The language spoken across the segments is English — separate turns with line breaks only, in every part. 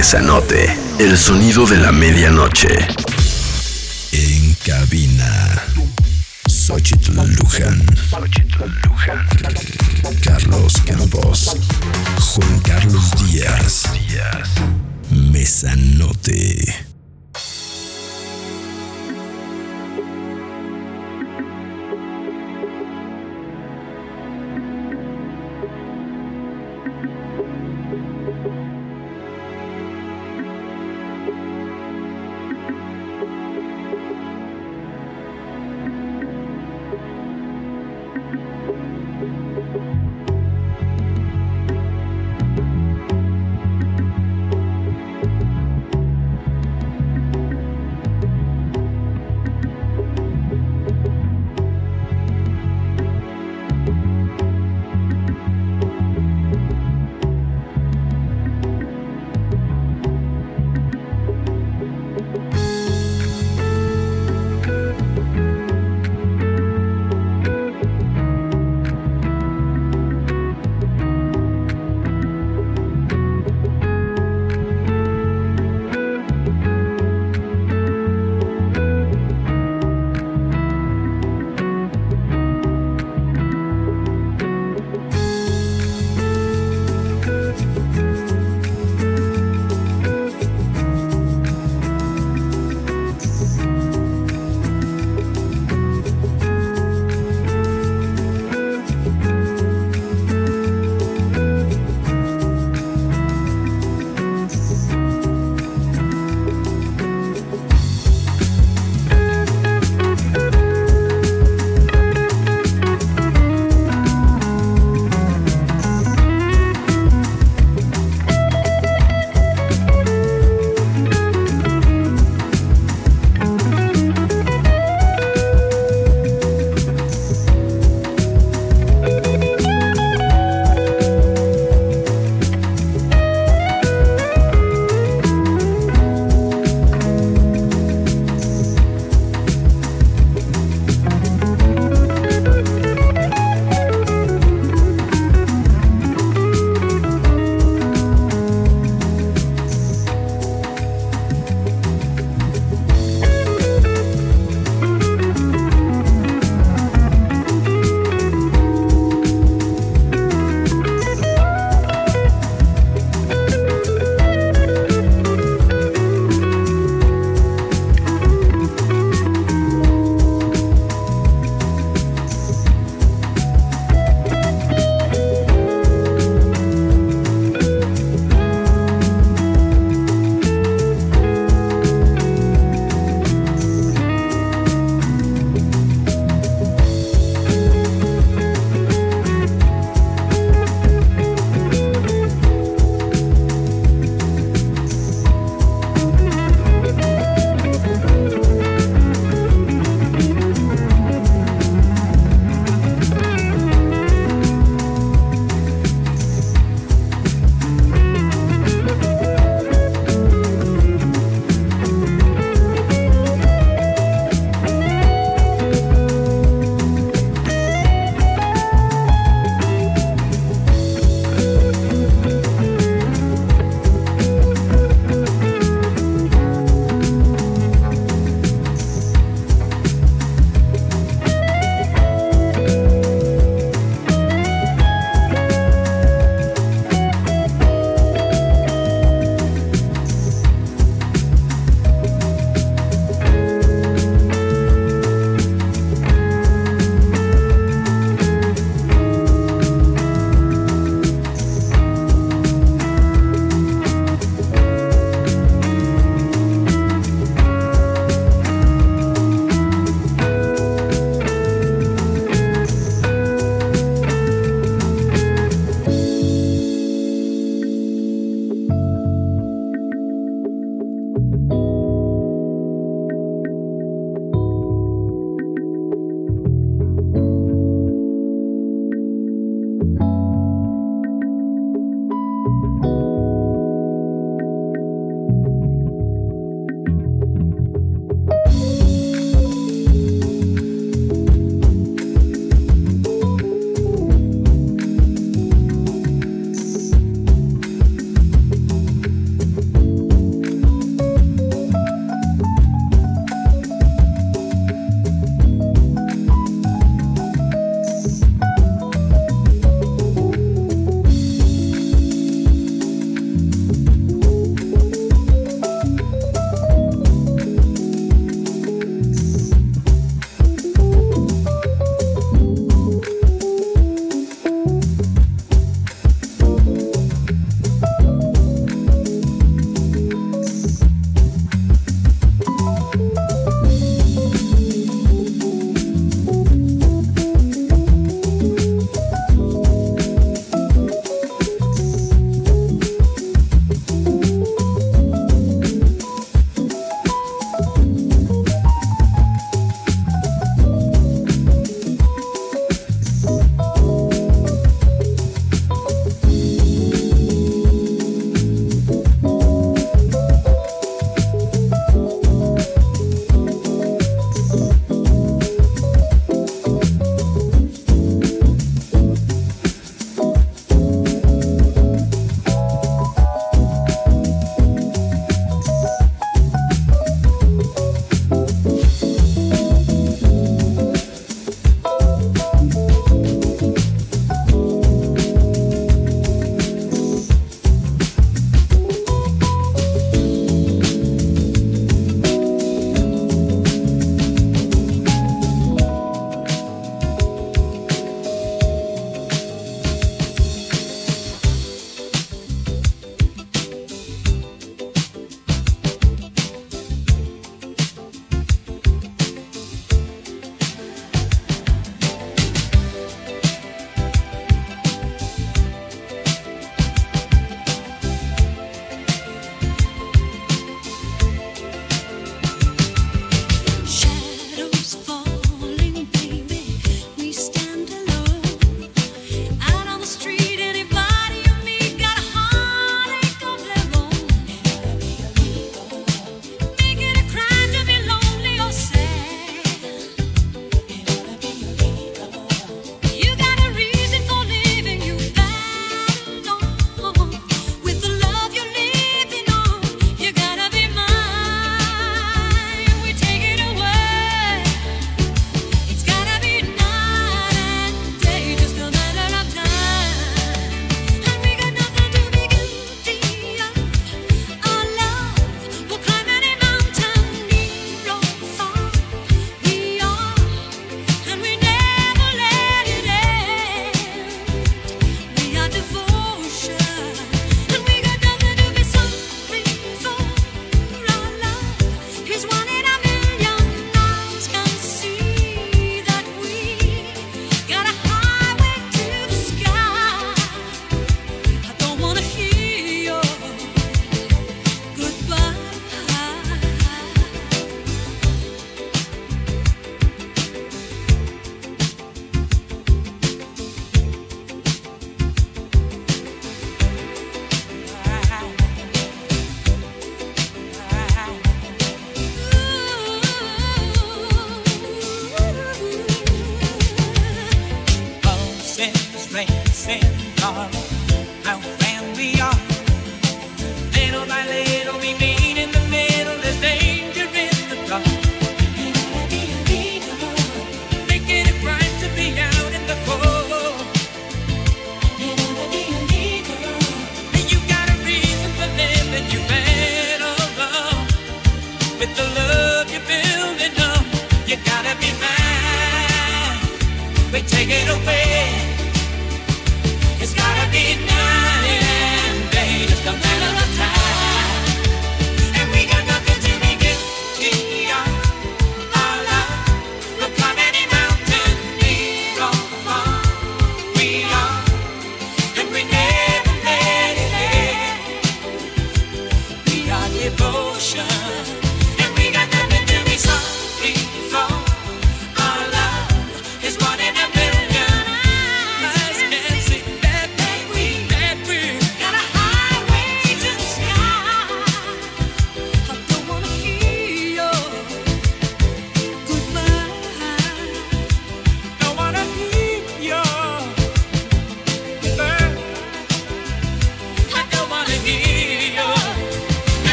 Mesanote, el sonido de la medianoche.
En cabina, Xochitl Luján. Luján. Carlos Campos. Juan Carlos Díaz. Mesanote.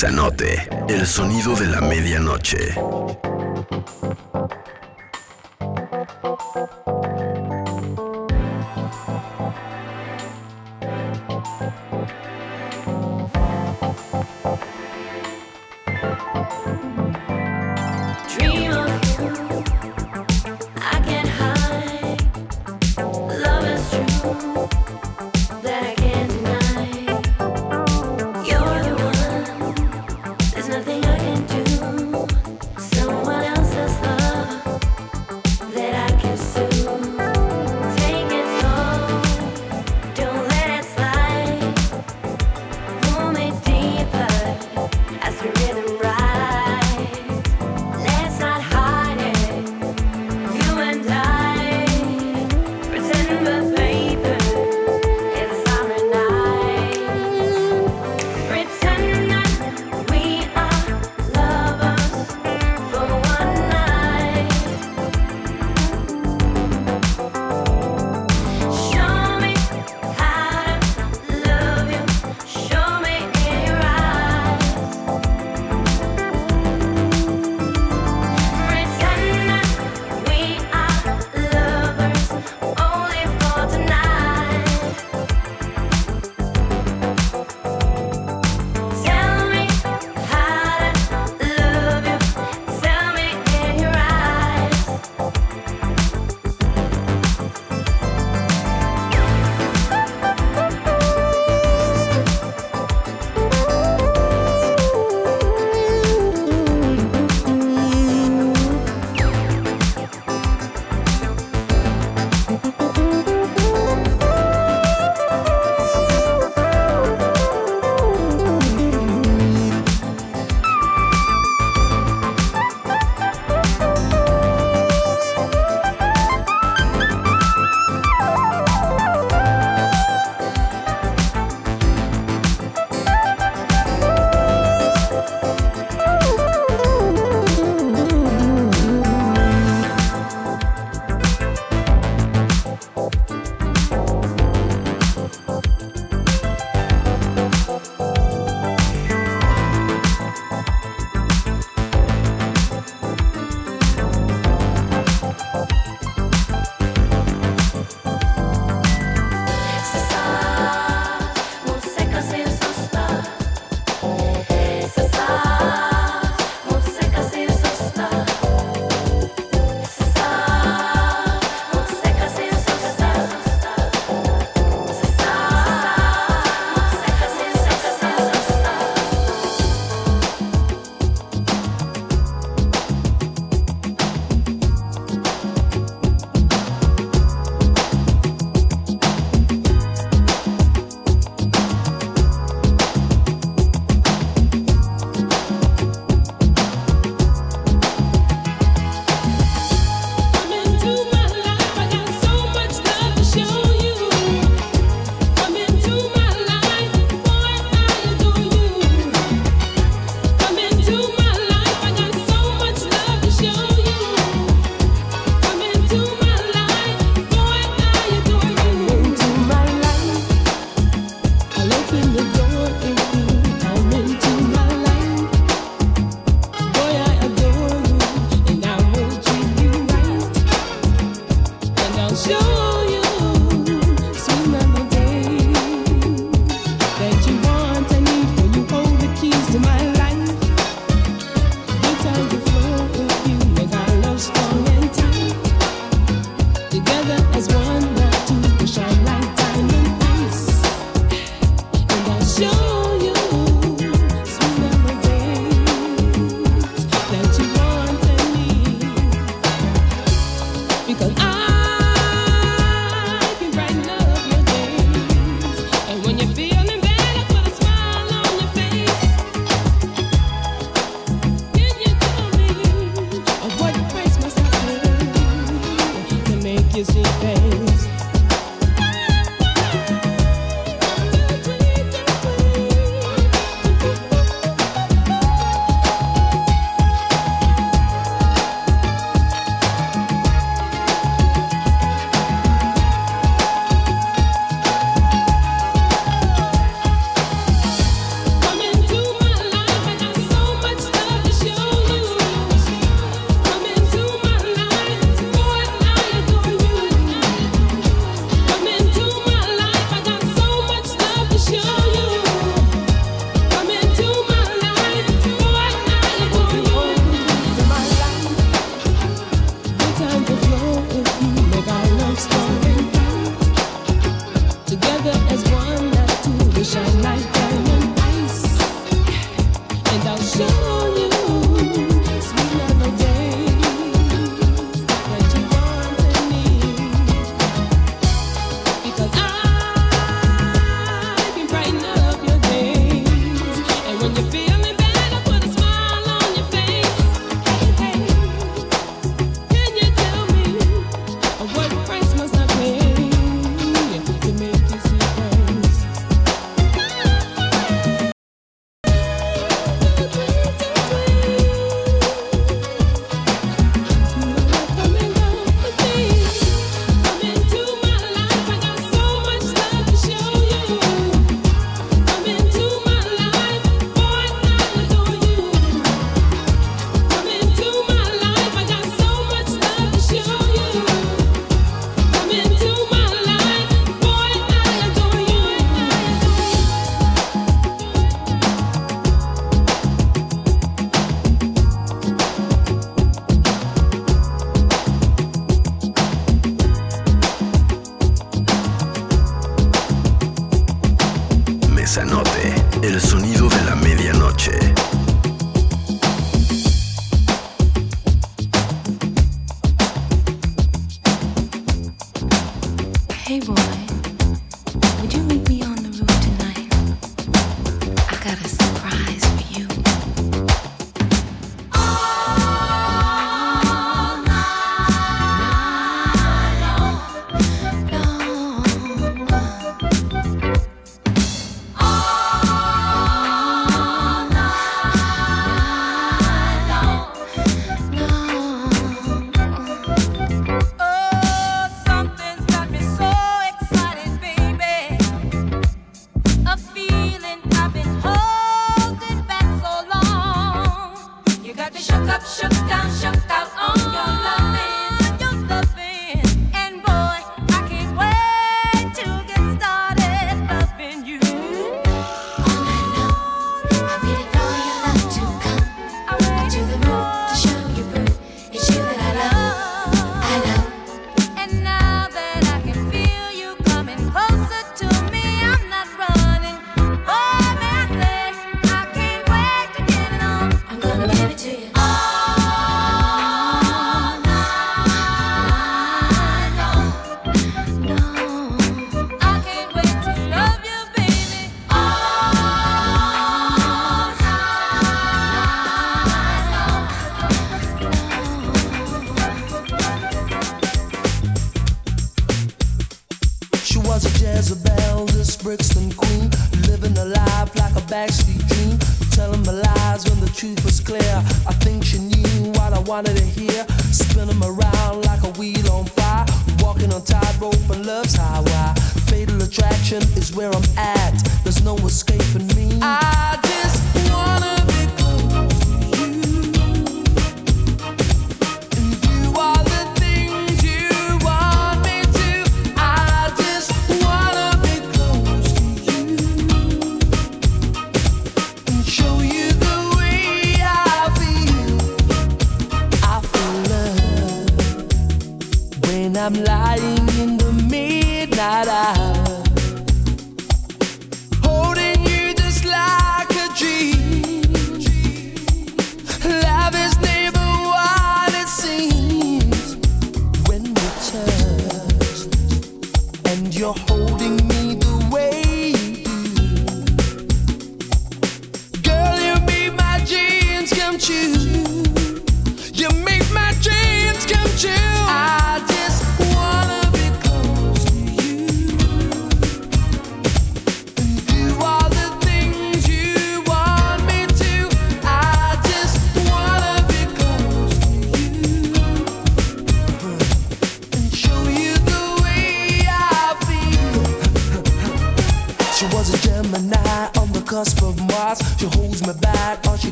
Mesanote,
el sonido de la medianoche.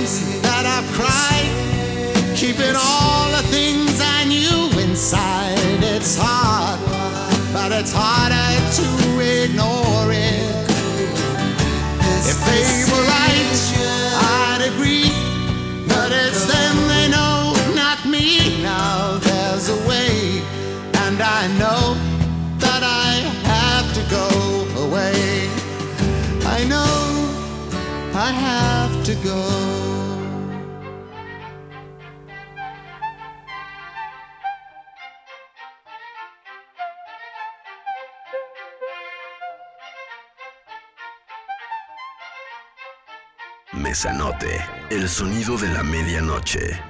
Times that I've cried, keeping all the things I knew inside. It's hard, but it's harder to ignore it. If they
Mesanote, el sonido de la medianoche.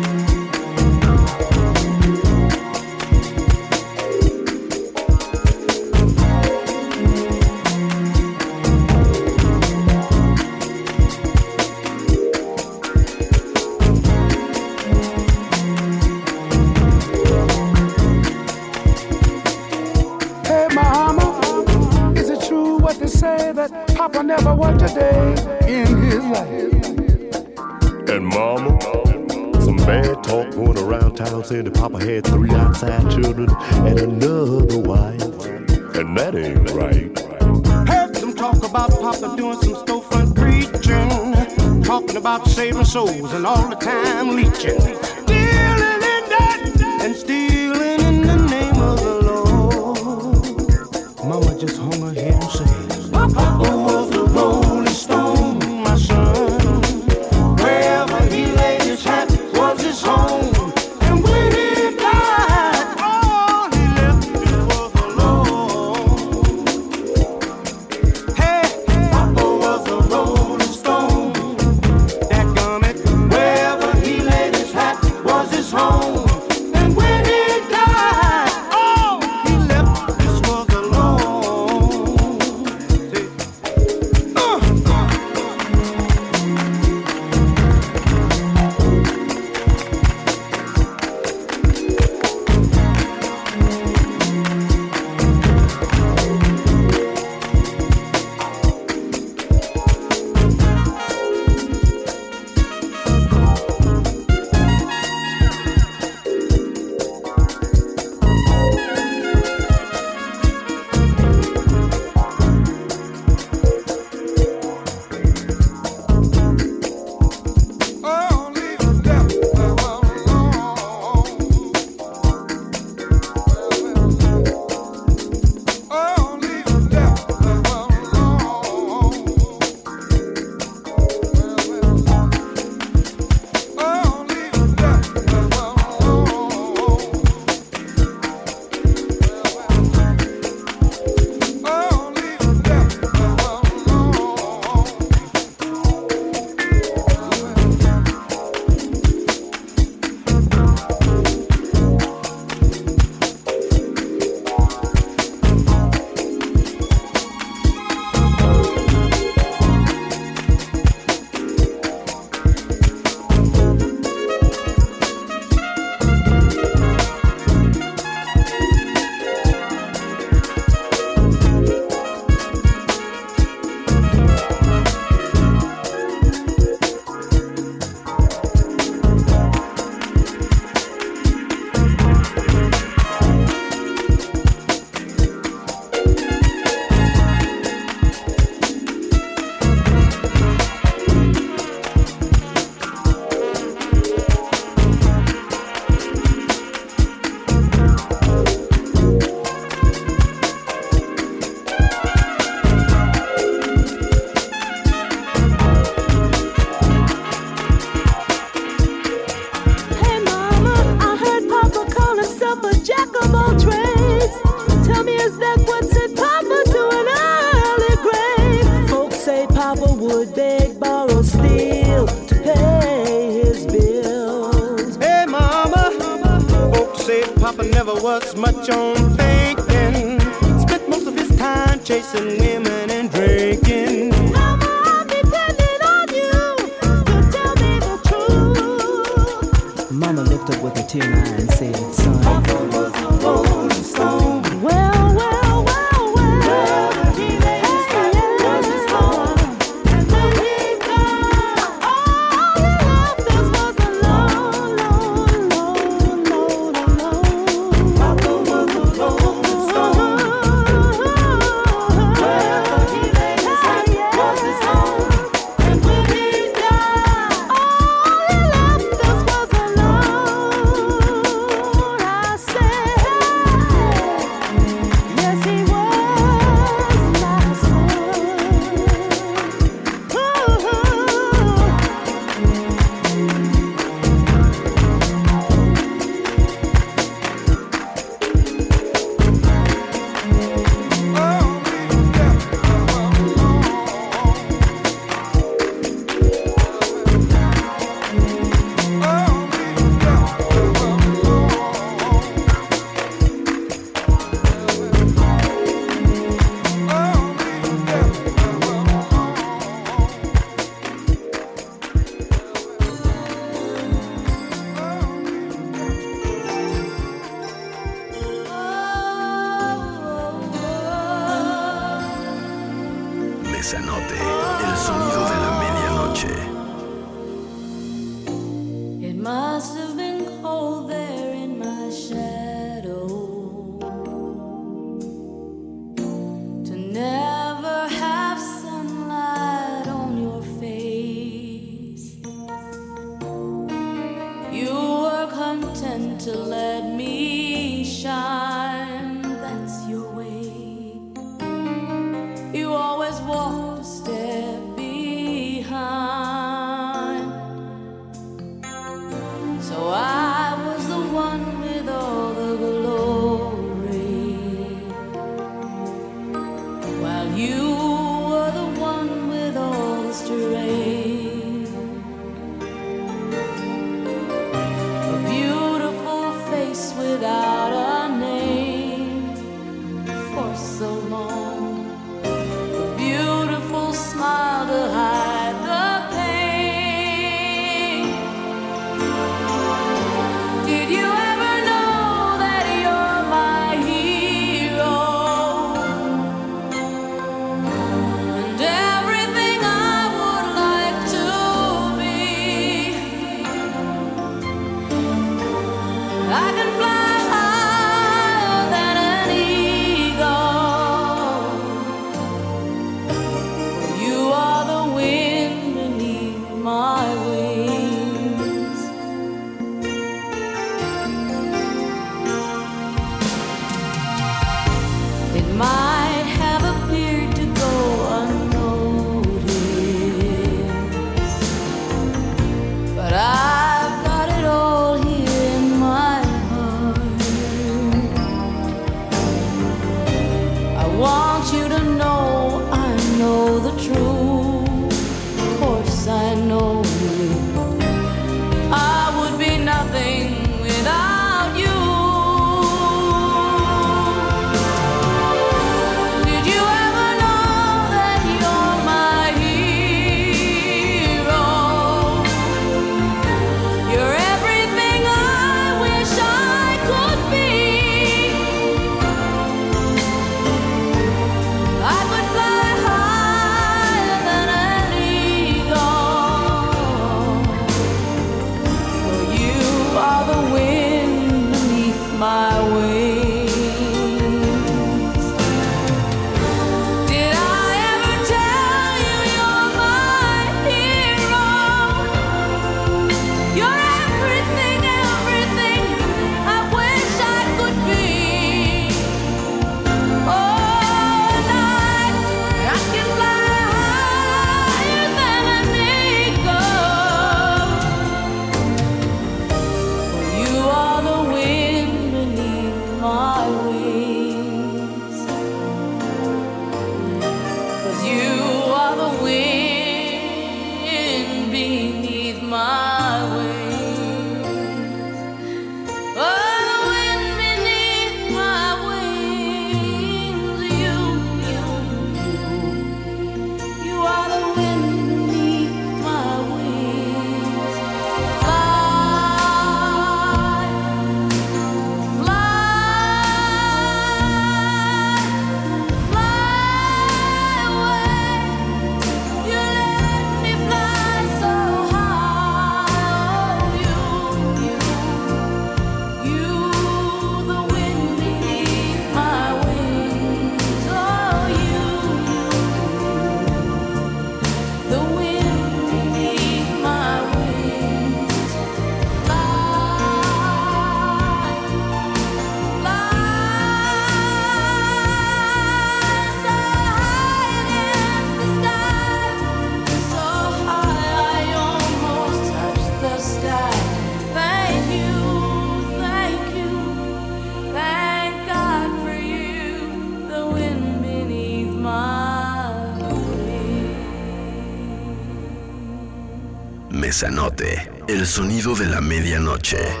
El sonido de la medianoche.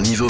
niveau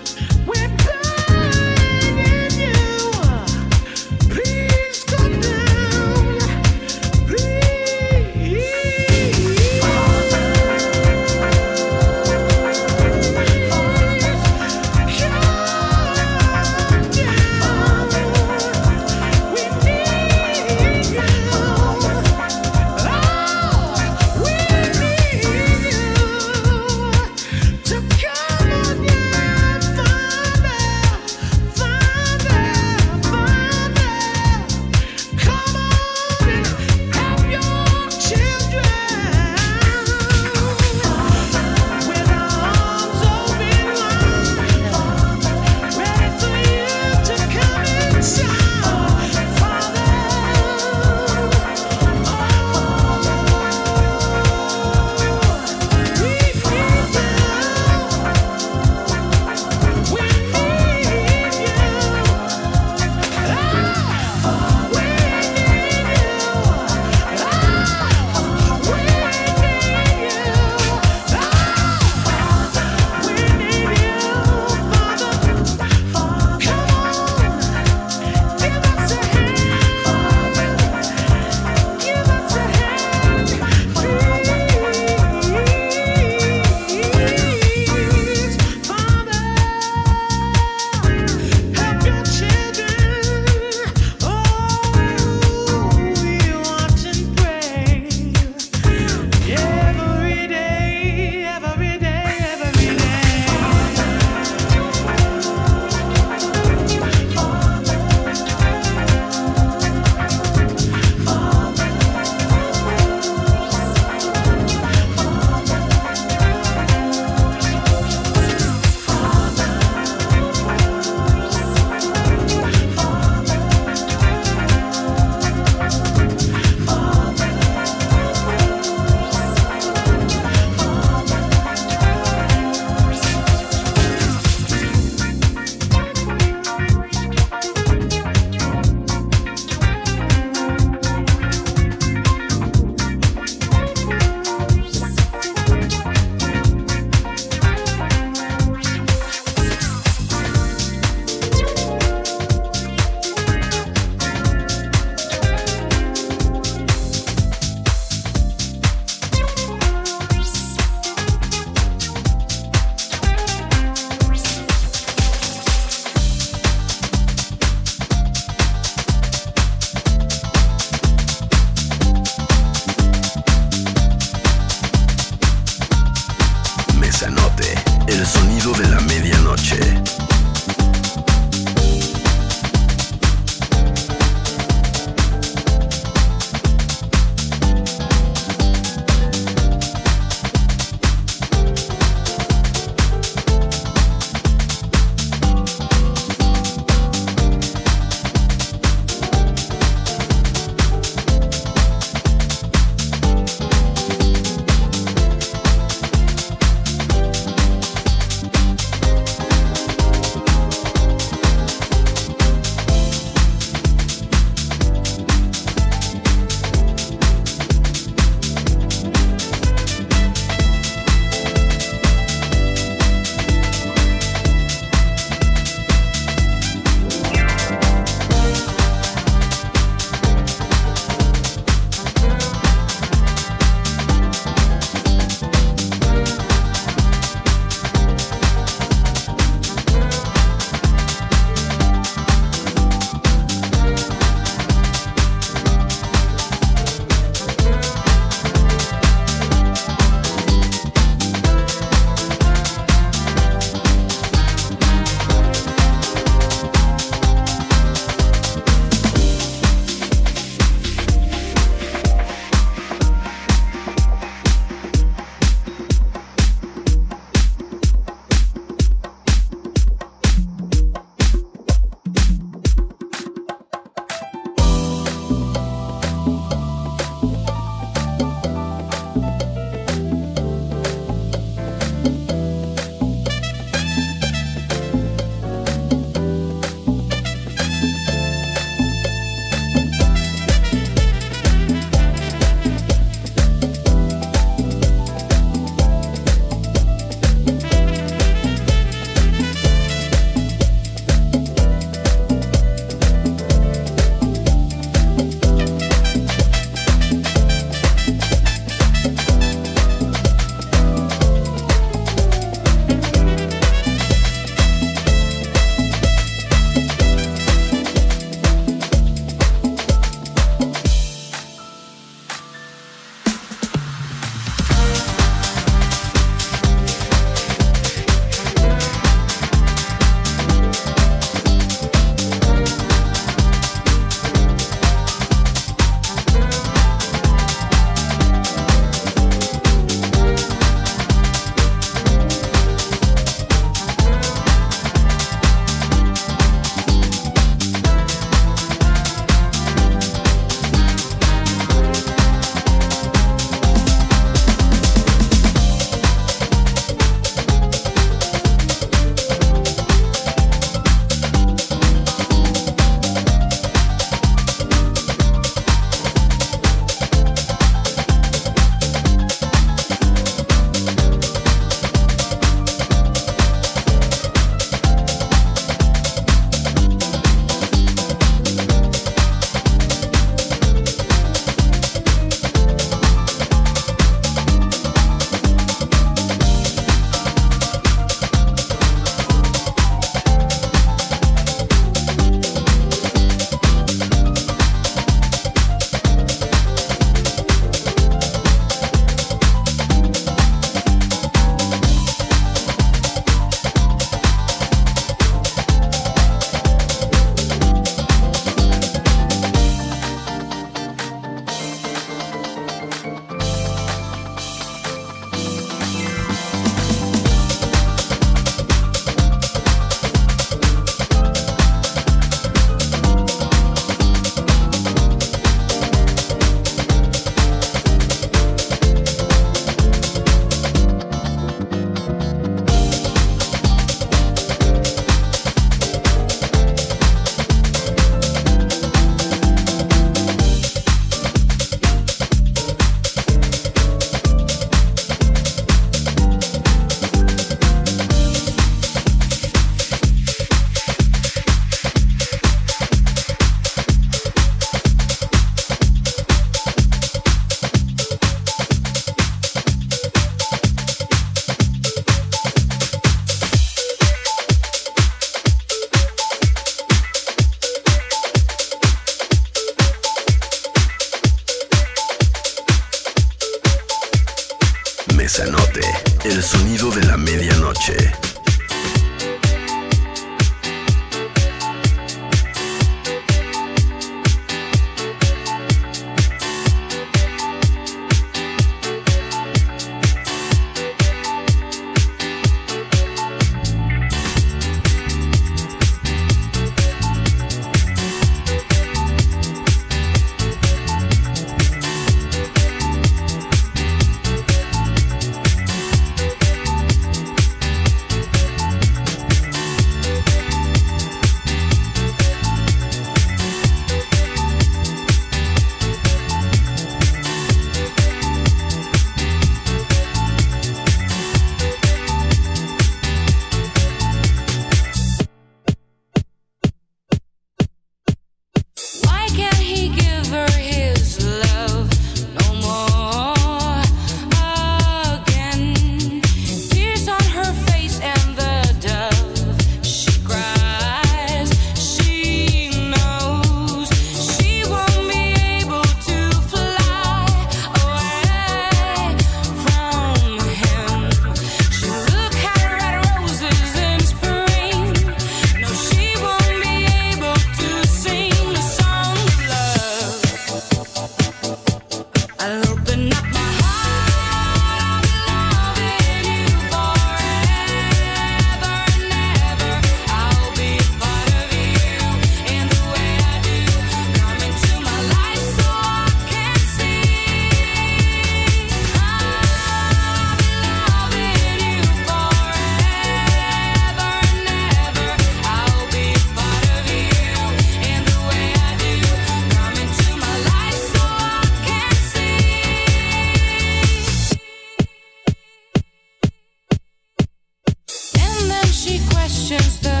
questions the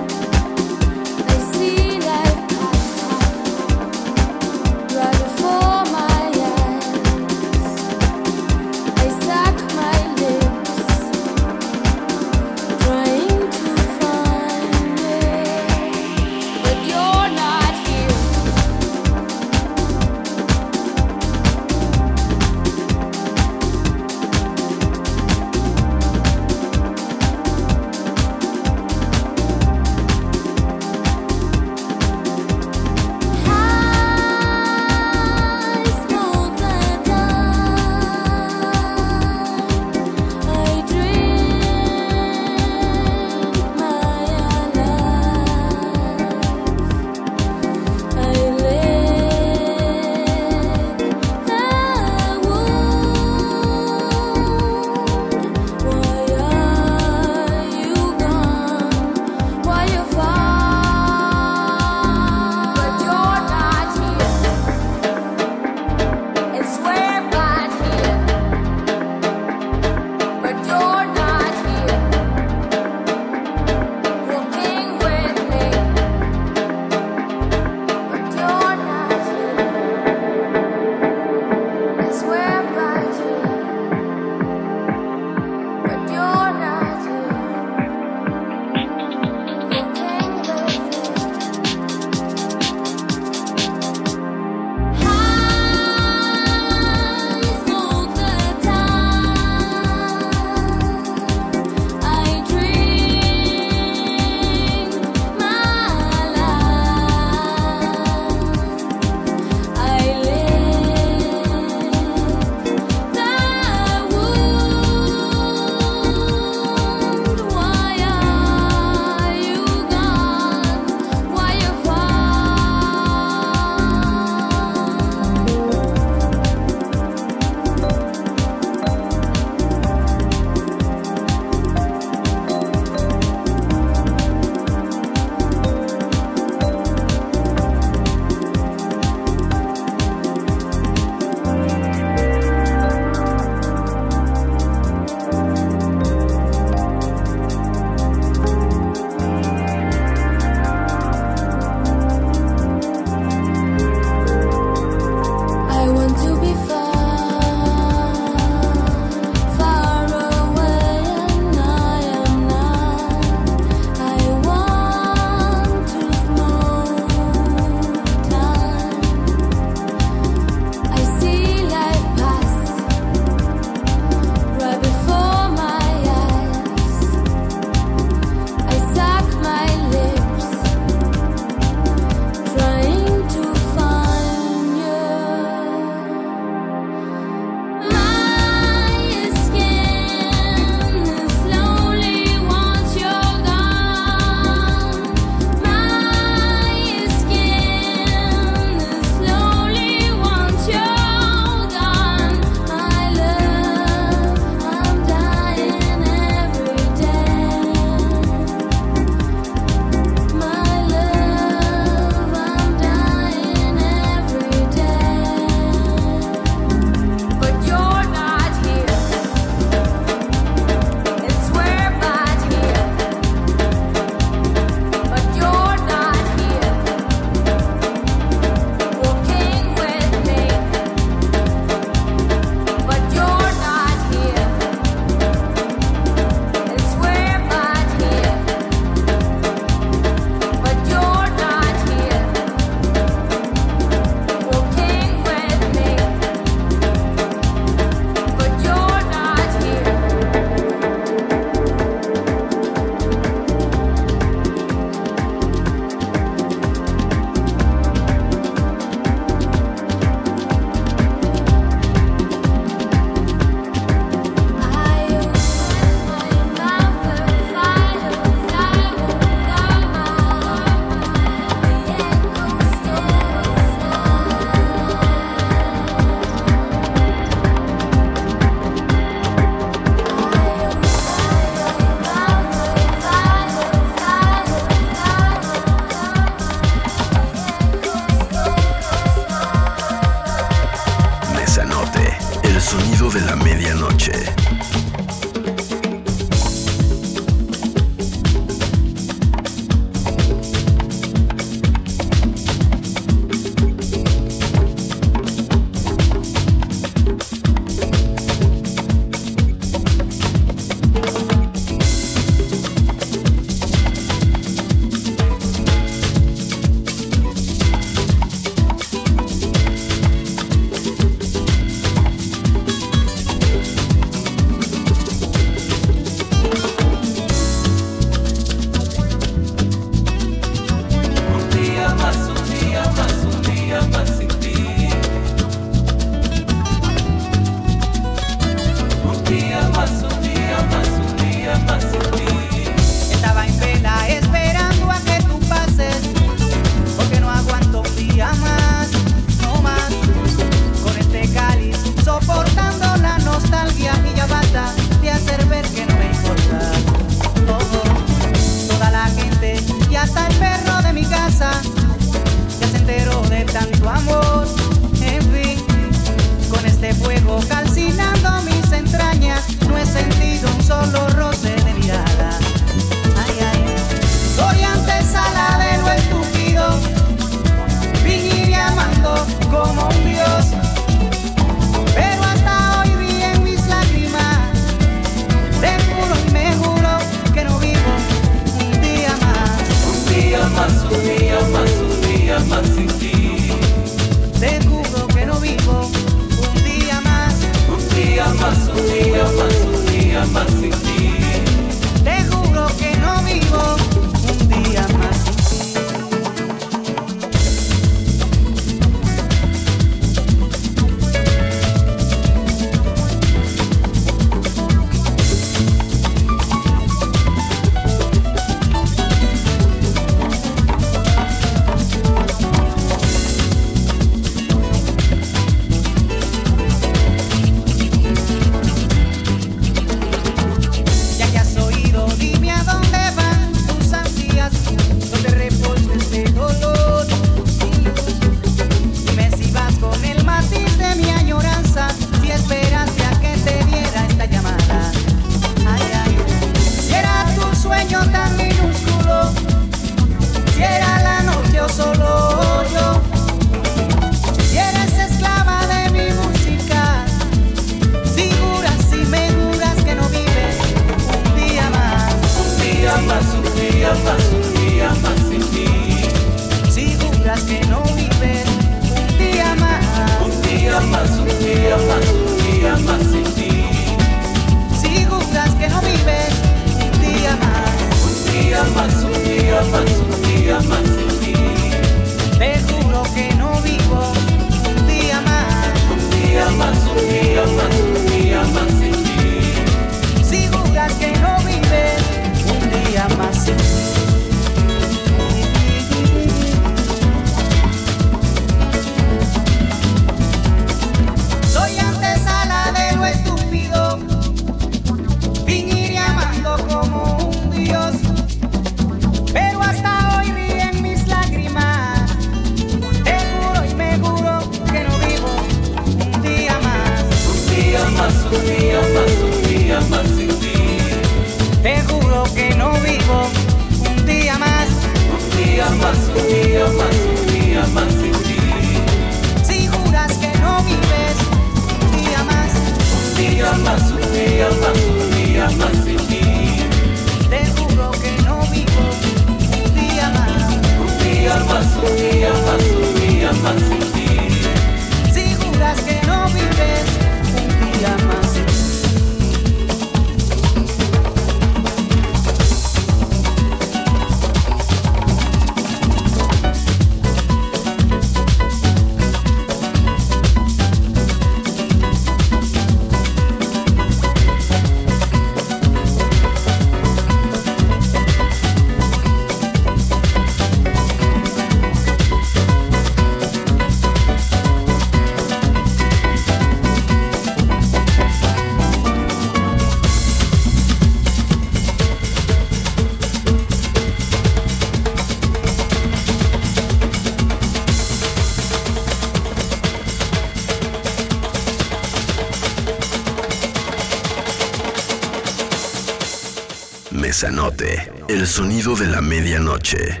Mesanote, el sonido de la medianoche.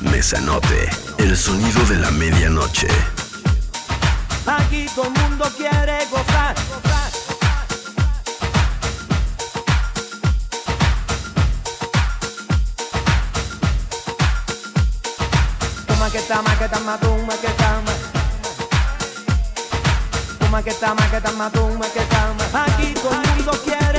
Mesanote, el sonido de la medianoche.
Aquí todo mundo quiere gozar. tama tumba que cama. Tuma que tama que tama tumba que cama. Aquí todo el quiere.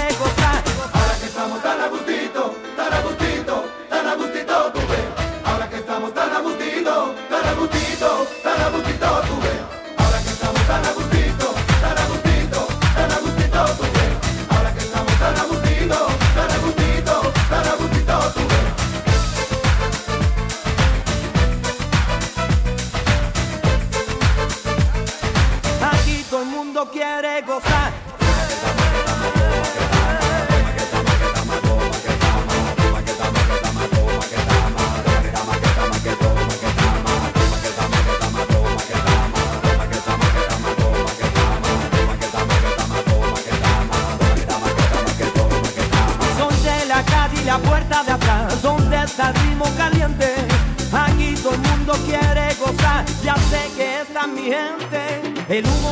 el humo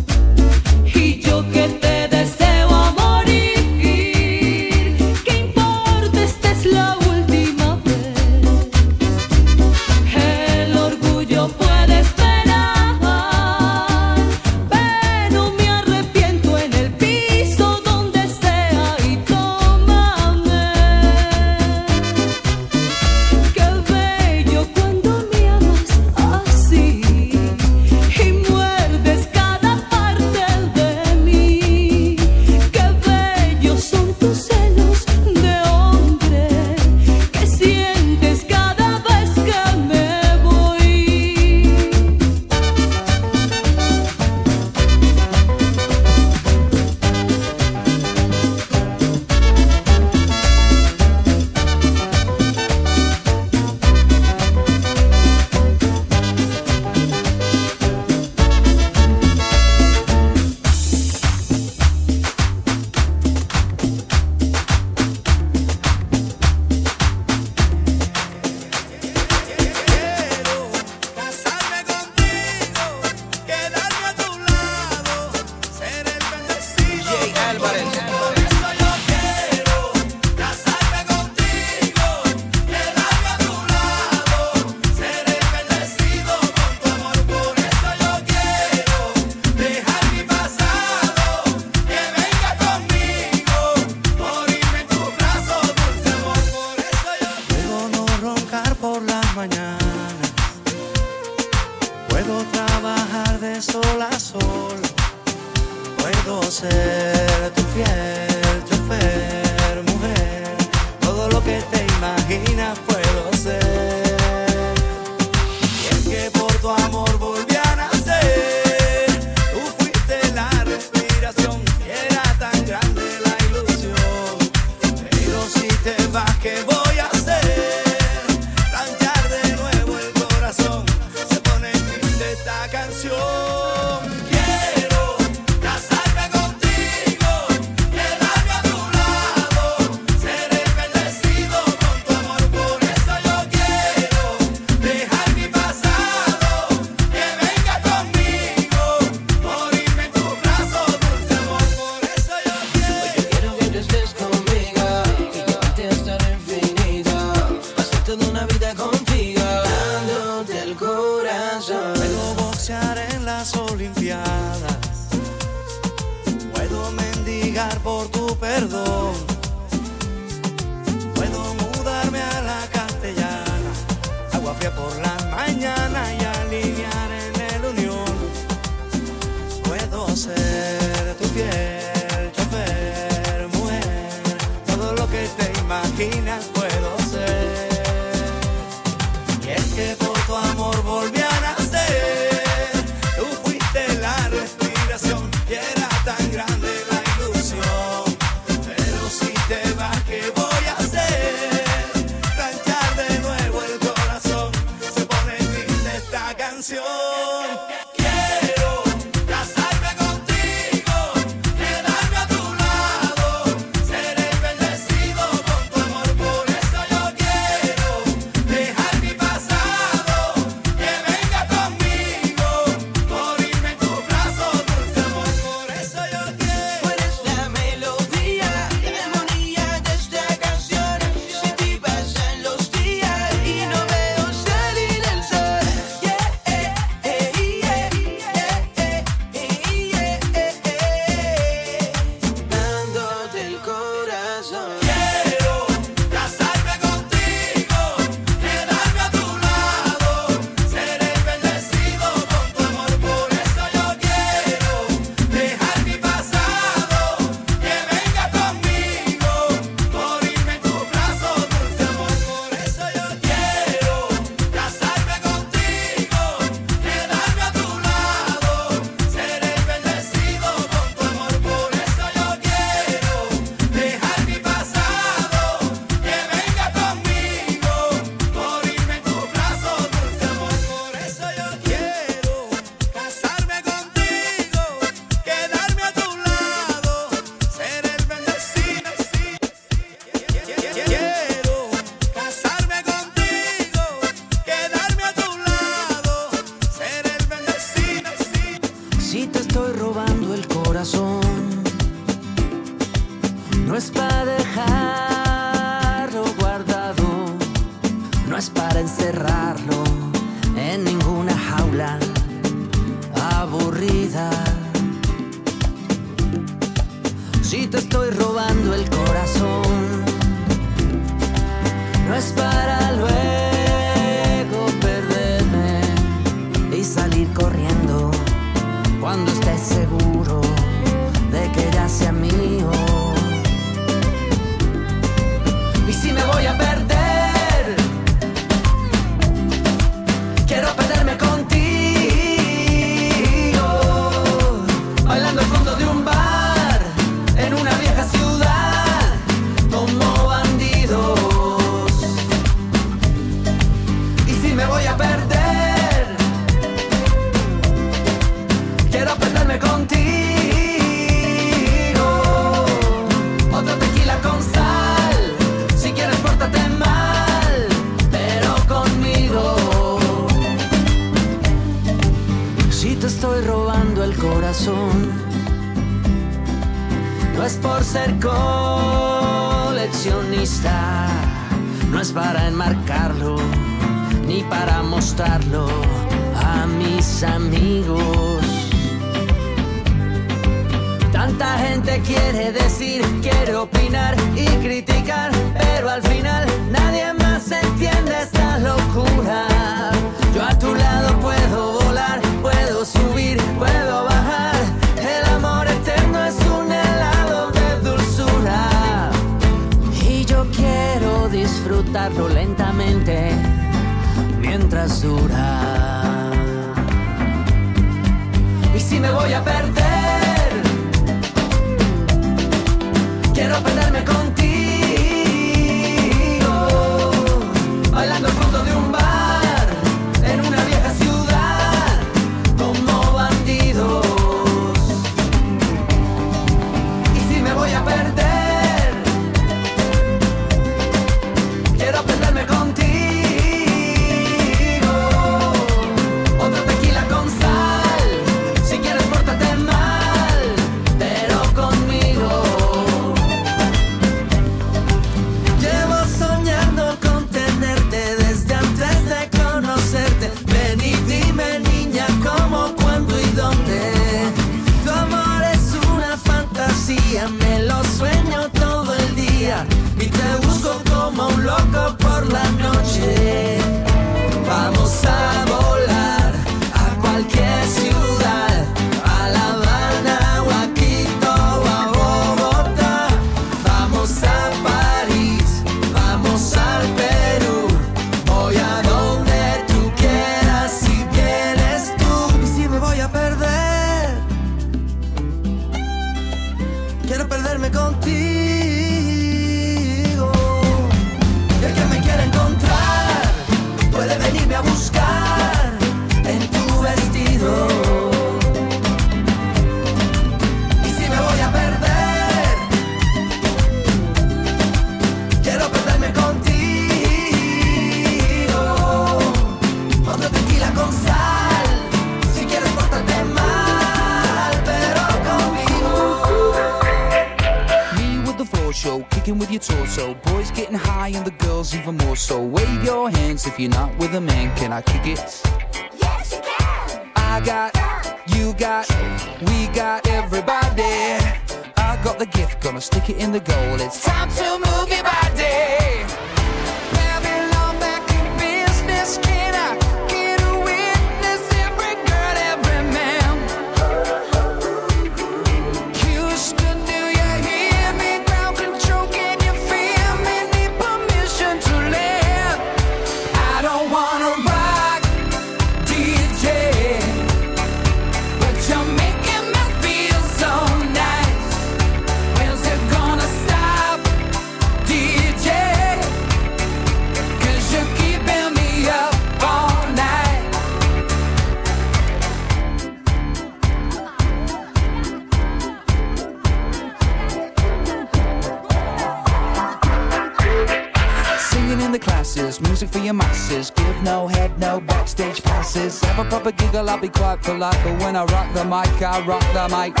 I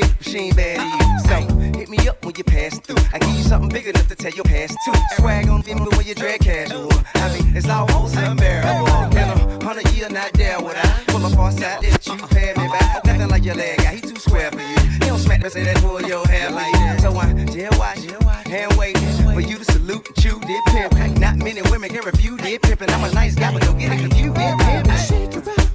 baby,
she ain't bad you. So hit me up when you pass through. I give you something big enough to tell your past too. Swag on even when you drag casual. I mean, it's almost unbearable. In a hundred year, not there would I pull a far side that you pay me back. Nothing like your leg guy, he too square for you. He don't smack me, say that pull your hair like that. So I jail watch, hand wait for you to salute and chew dip pimp. Not many women can refute it pimpin'. I'm a nice guy, but don't get it confused.
dip around.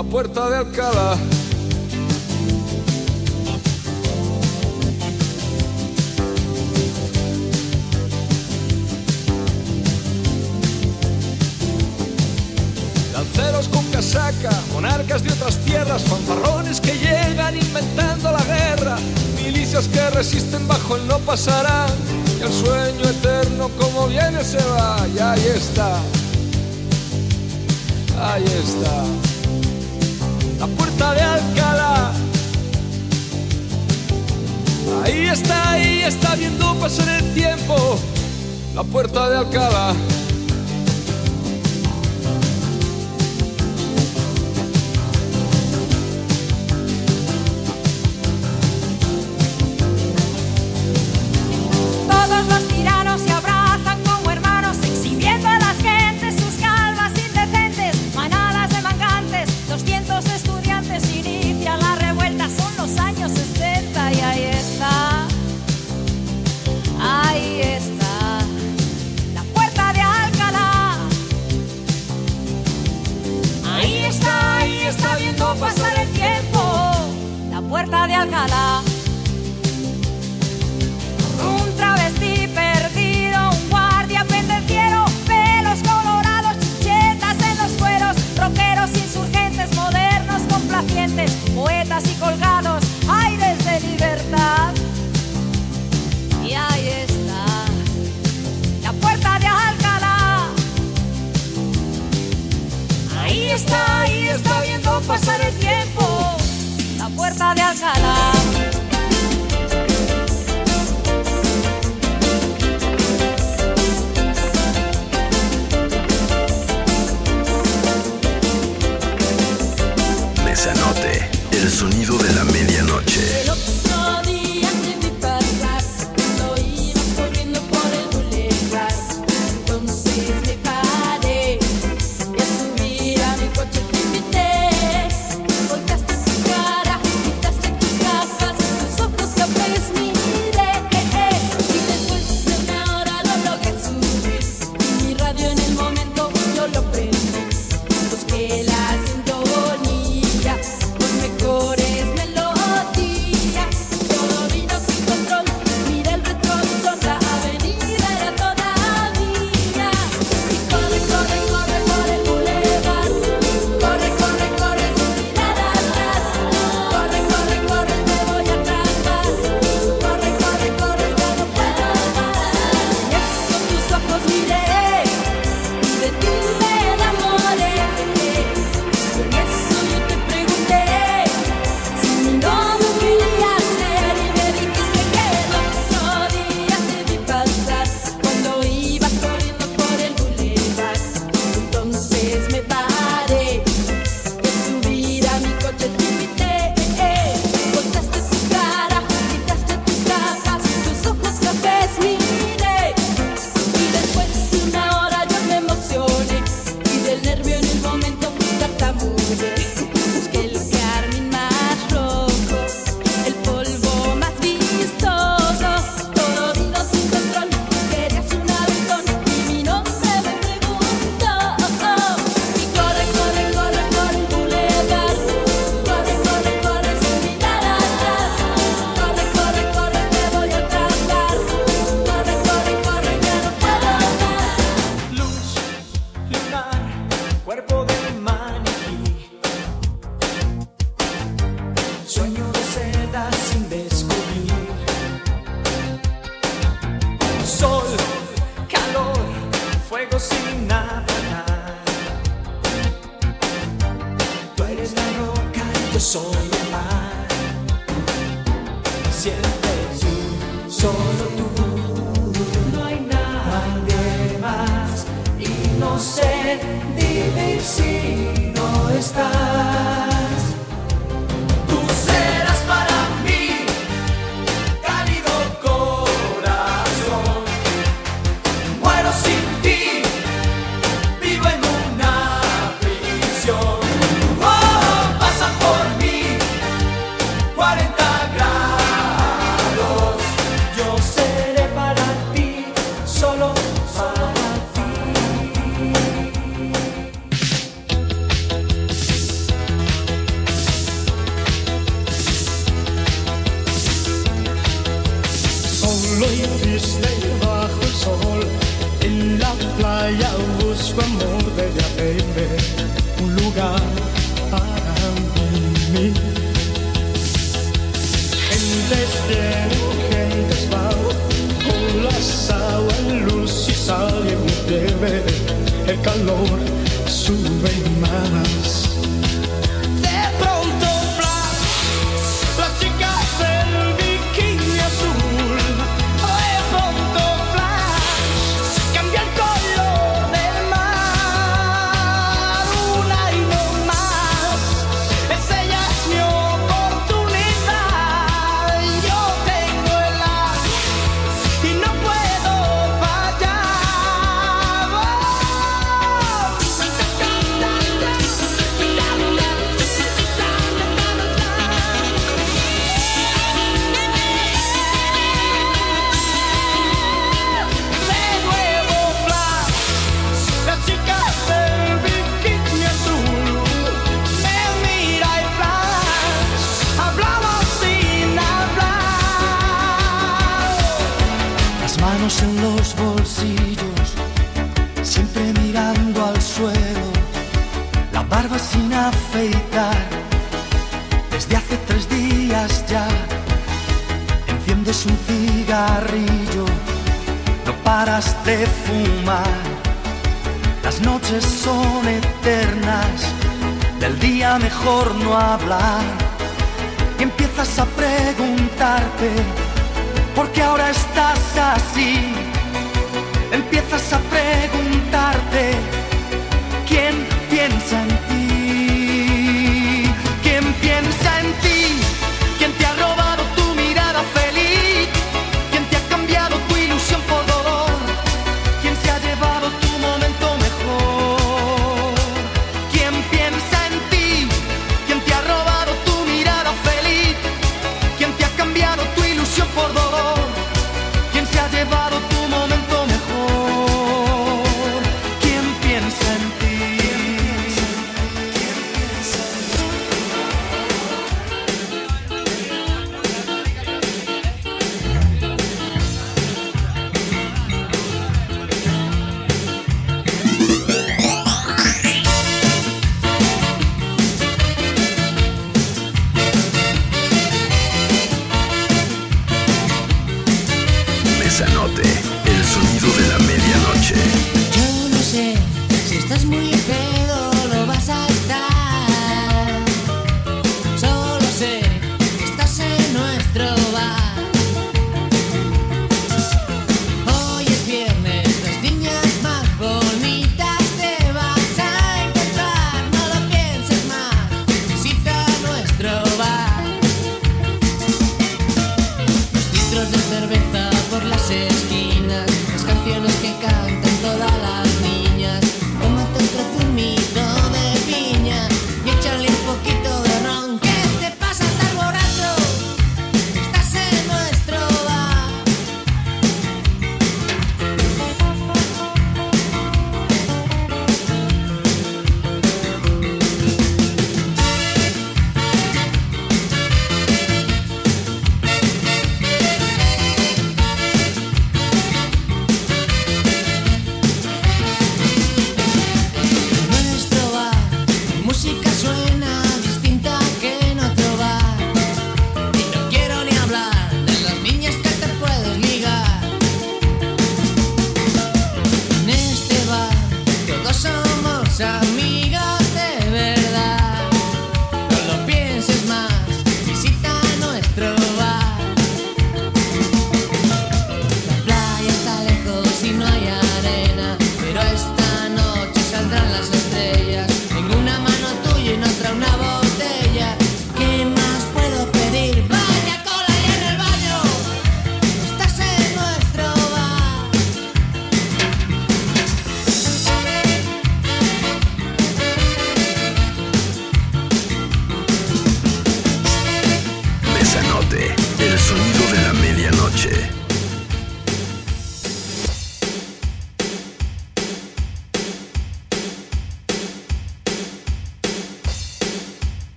a
puerta de Alcalá.
Lanceros con casaca, monarcas de otras tierras, fanfarrones que llegan inventando la guerra, milicias que resisten bajo el no pasará, y el sueño eterno como viene se va, y ahí está, ahí está. De Alcalá. Ahí está, ahí está viendo pasar el tiempo, la puerta de Alcalá.
Calor
sube más.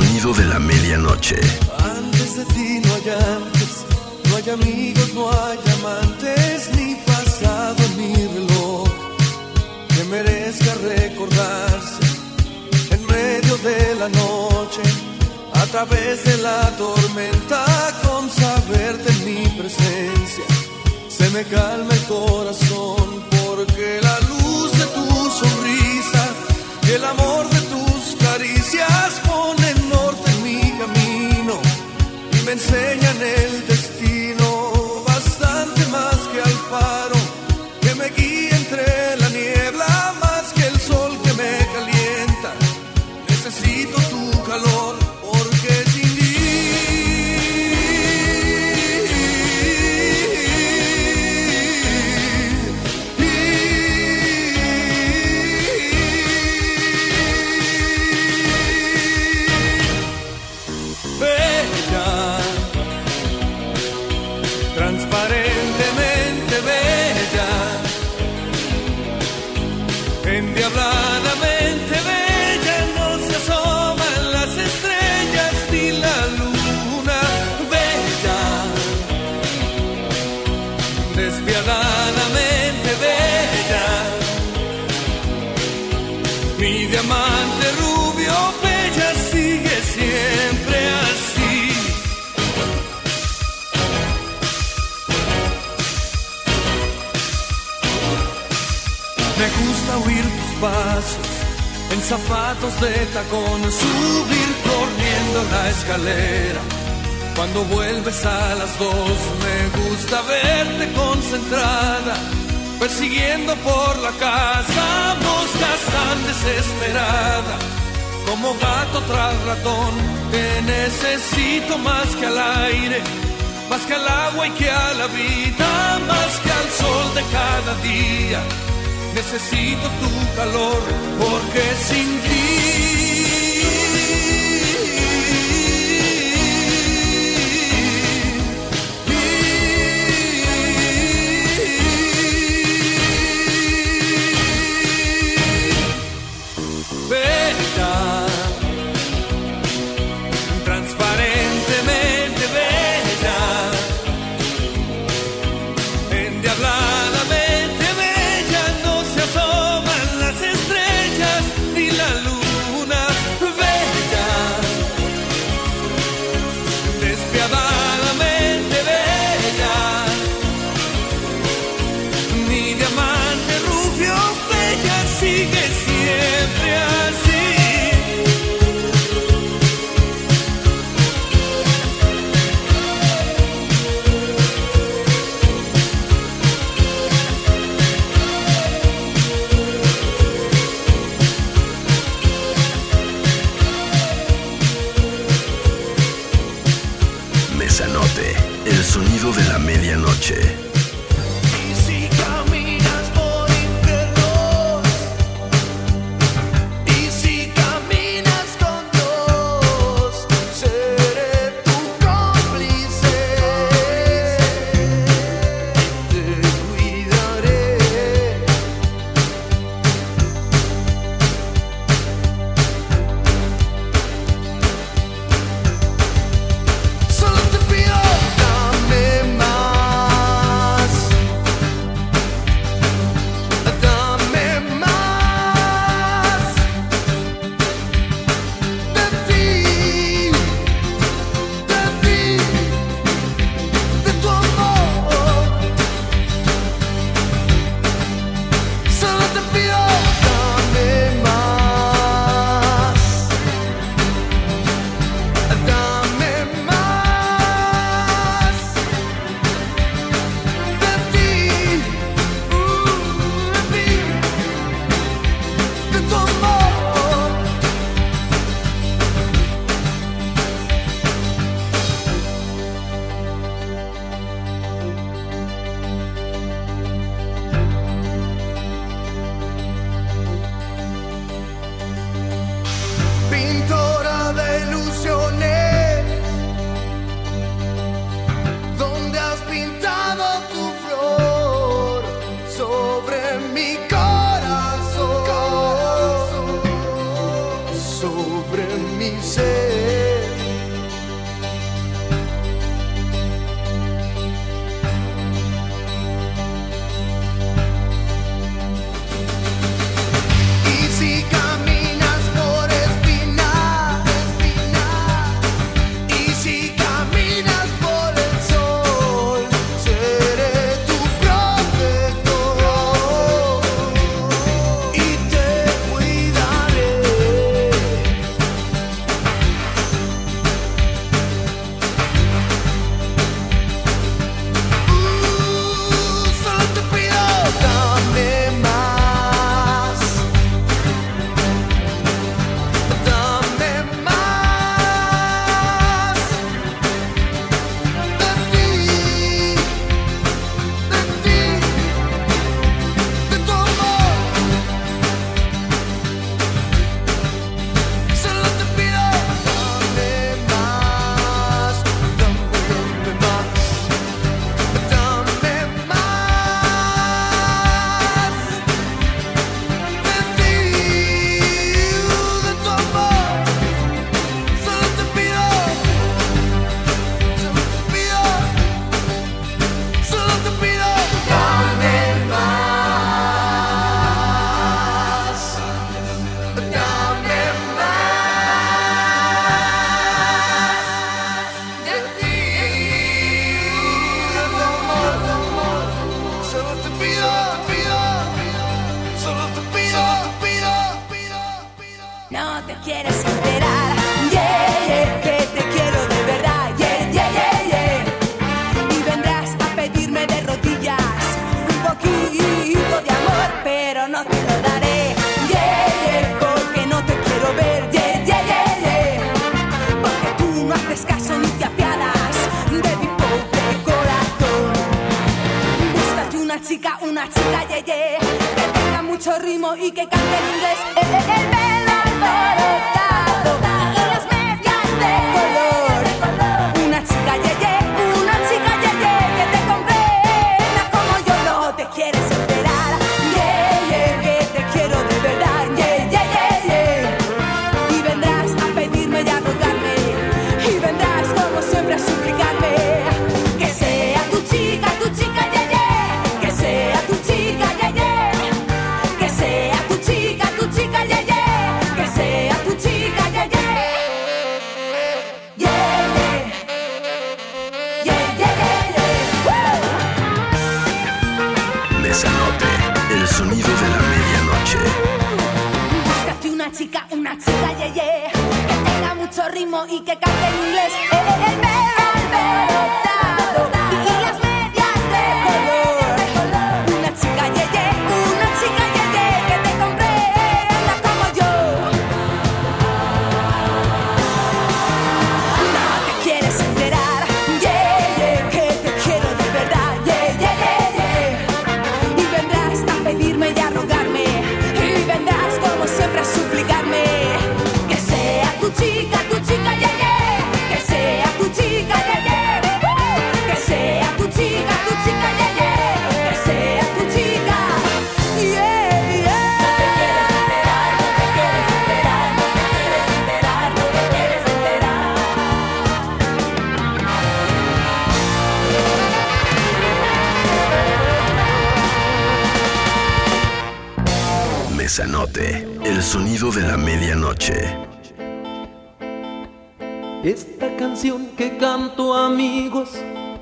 sonido de la medianoche.
Antes de ti no hay antes, no hay amigos, no hay amantes, ni pasado ni reloj que merezca recordarse en medio de la noche, a través de la tormenta, con saberte en mi presencia, se me calma el corazón.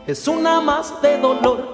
Es una más de dolor.